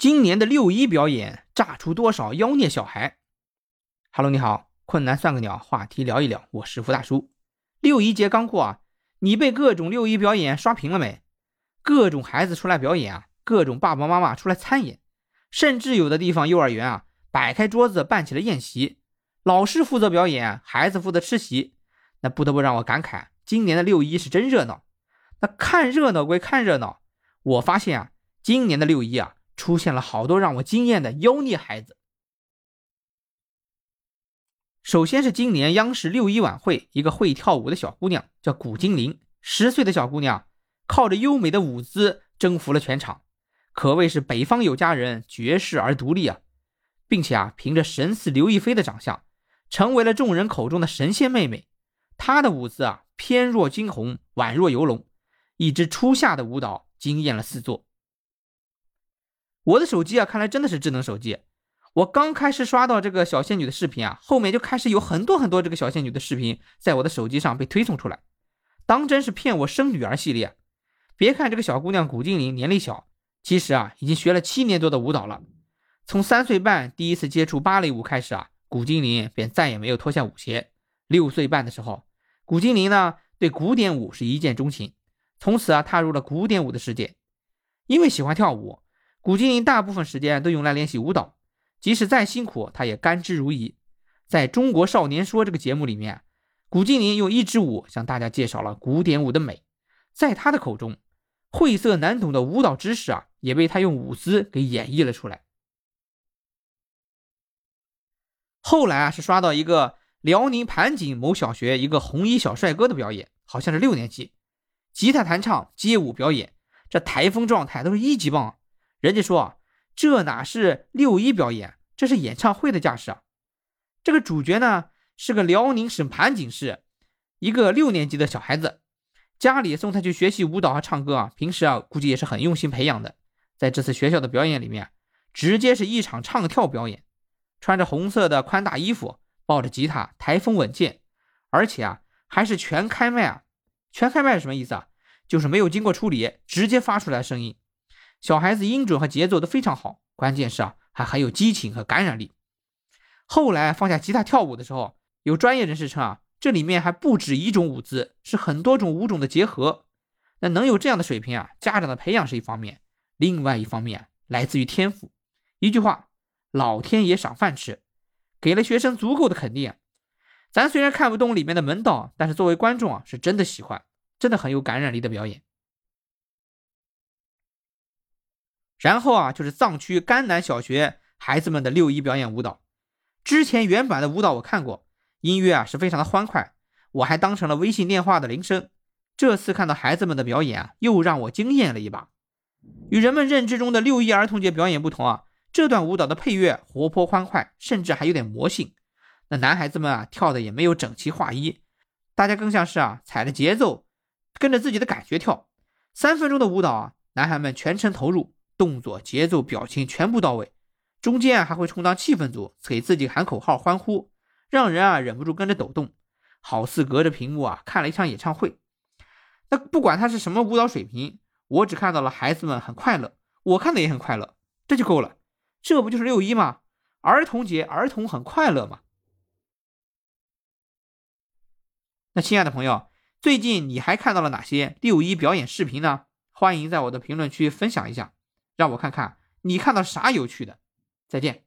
今年的六一表演炸出多少妖孽小孩？Hello，你好，困难算个鸟，话题聊一聊，我是福大叔。六一节刚过啊，你被各种六一表演刷屏了没？各种孩子出来表演啊，各种爸爸妈妈出来参演，甚至有的地方幼儿园啊，摆开桌子办起了宴席，老师负责表演，孩子负责吃席。那不得不让我感慨，今年的六一是真热闹。那看热闹归看热闹，我发现啊，今年的六一啊。出现了好多让我惊艳的妖孽孩子。首先是今年央视六一晚会，一个会跳舞的小姑娘叫古精灵，十岁的小姑娘靠着优美的舞姿征服了全场，可谓是北方有佳人，绝世而独立啊！并且啊，凭着神似刘亦菲的长相，成为了众人口中的神仙妹妹。她的舞姿啊，翩若惊鸿，宛若游龙，一支初夏的舞蹈惊艳了四座。我的手机啊，看来真的是智能手机。我刚开始刷到这个小仙女的视频啊，后面就开始有很多很多这个小仙女的视频在我的手机上被推送出来，当真是骗我生女儿系列。别看这个小姑娘古精灵年龄小，其实啊，已经学了七年多的舞蹈了。从三岁半第一次接触芭蕾舞开始啊，古精灵便再也没有脱下舞鞋。六岁半的时候，古精灵呢对古典舞是一见钟情，从此啊踏入了古典舞的世界。因为喜欢跳舞。古精灵大部分时间都用来练习舞蹈，即使再辛苦，他也甘之如饴。在中国少年说这个节目里面，古精灵用一支舞向大家介绍了古典舞的美。在他的口中，晦涩难懂的舞蹈知识啊，也被他用舞姿给演绎了出来。后来啊，是刷到一个辽宁盘锦某小学一个红衣小帅哥的表演，好像是六年级，吉他弹唱、街舞表演，这台风状态都是一级棒。人家说啊，这哪是六一表演，这是演唱会的架势啊！这个主角呢是个辽宁省盘锦市一个六年级的小孩子，家里送他去学习舞蹈和唱歌啊，平时啊估计也是很用心培养的。在这次学校的表演里面，直接是一场唱跳表演，穿着红色的宽大衣服，抱着吉他，台风稳健，而且啊还是全开麦啊！全开麦是什么意思啊？就是没有经过处理，直接发出来声音。小孩子音准和节奏都非常好，关键是啊，还很有激情和感染力。后来放下吉他跳舞的时候，有专业人士称啊，这里面还不止一种舞姿，是很多种舞种的结合。那能有这样的水平啊，家长的培养是一方面，另外一方面来自于天赋。一句话，老天爷赏饭吃，给了学生足够的肯定。咱虽然看不懂里面的门道，但是作为观众啊，是真的喜欢，真的很有感染力的表演。然后啊，就是藏区甘南小学孩子们的六一表演舞蹈。之前原版的舞蹈我看过，音乐啊是非常的欢快，我还当成了微信电话的铃声。这次看到孩子们的表演啊，又让我惊艳了一把。与人们认知中的六一儿童节表演不同啊，这段舞蹈的配乐活泼欢快，甚至还有点魔性。那男孩子们啊跳的也没有整齐划一，大家更像是啊踩着节奏，跟着自己的感觉跳。三分钟的舞蹈啊，男孩们全程投入。动作、节奏、表情全部到位，中间啊还会充当气氛组，给自己喊口号、欢呼，让人啊忍不住跟着抖动，好似隔着屏幕啊看了一场演唱会。那不管他是什么舞蹈水平，我只看到了孩子们很快乐，我看的也很快乐，这就够了。这不就是六一吗？儿童节，儿童很快乐嘛。那亲爱的朋友，最近你还看到了哪些六一表演视频呢？欢迎在我的评论区分享一下。让我看看你看到啥有趣的，再见。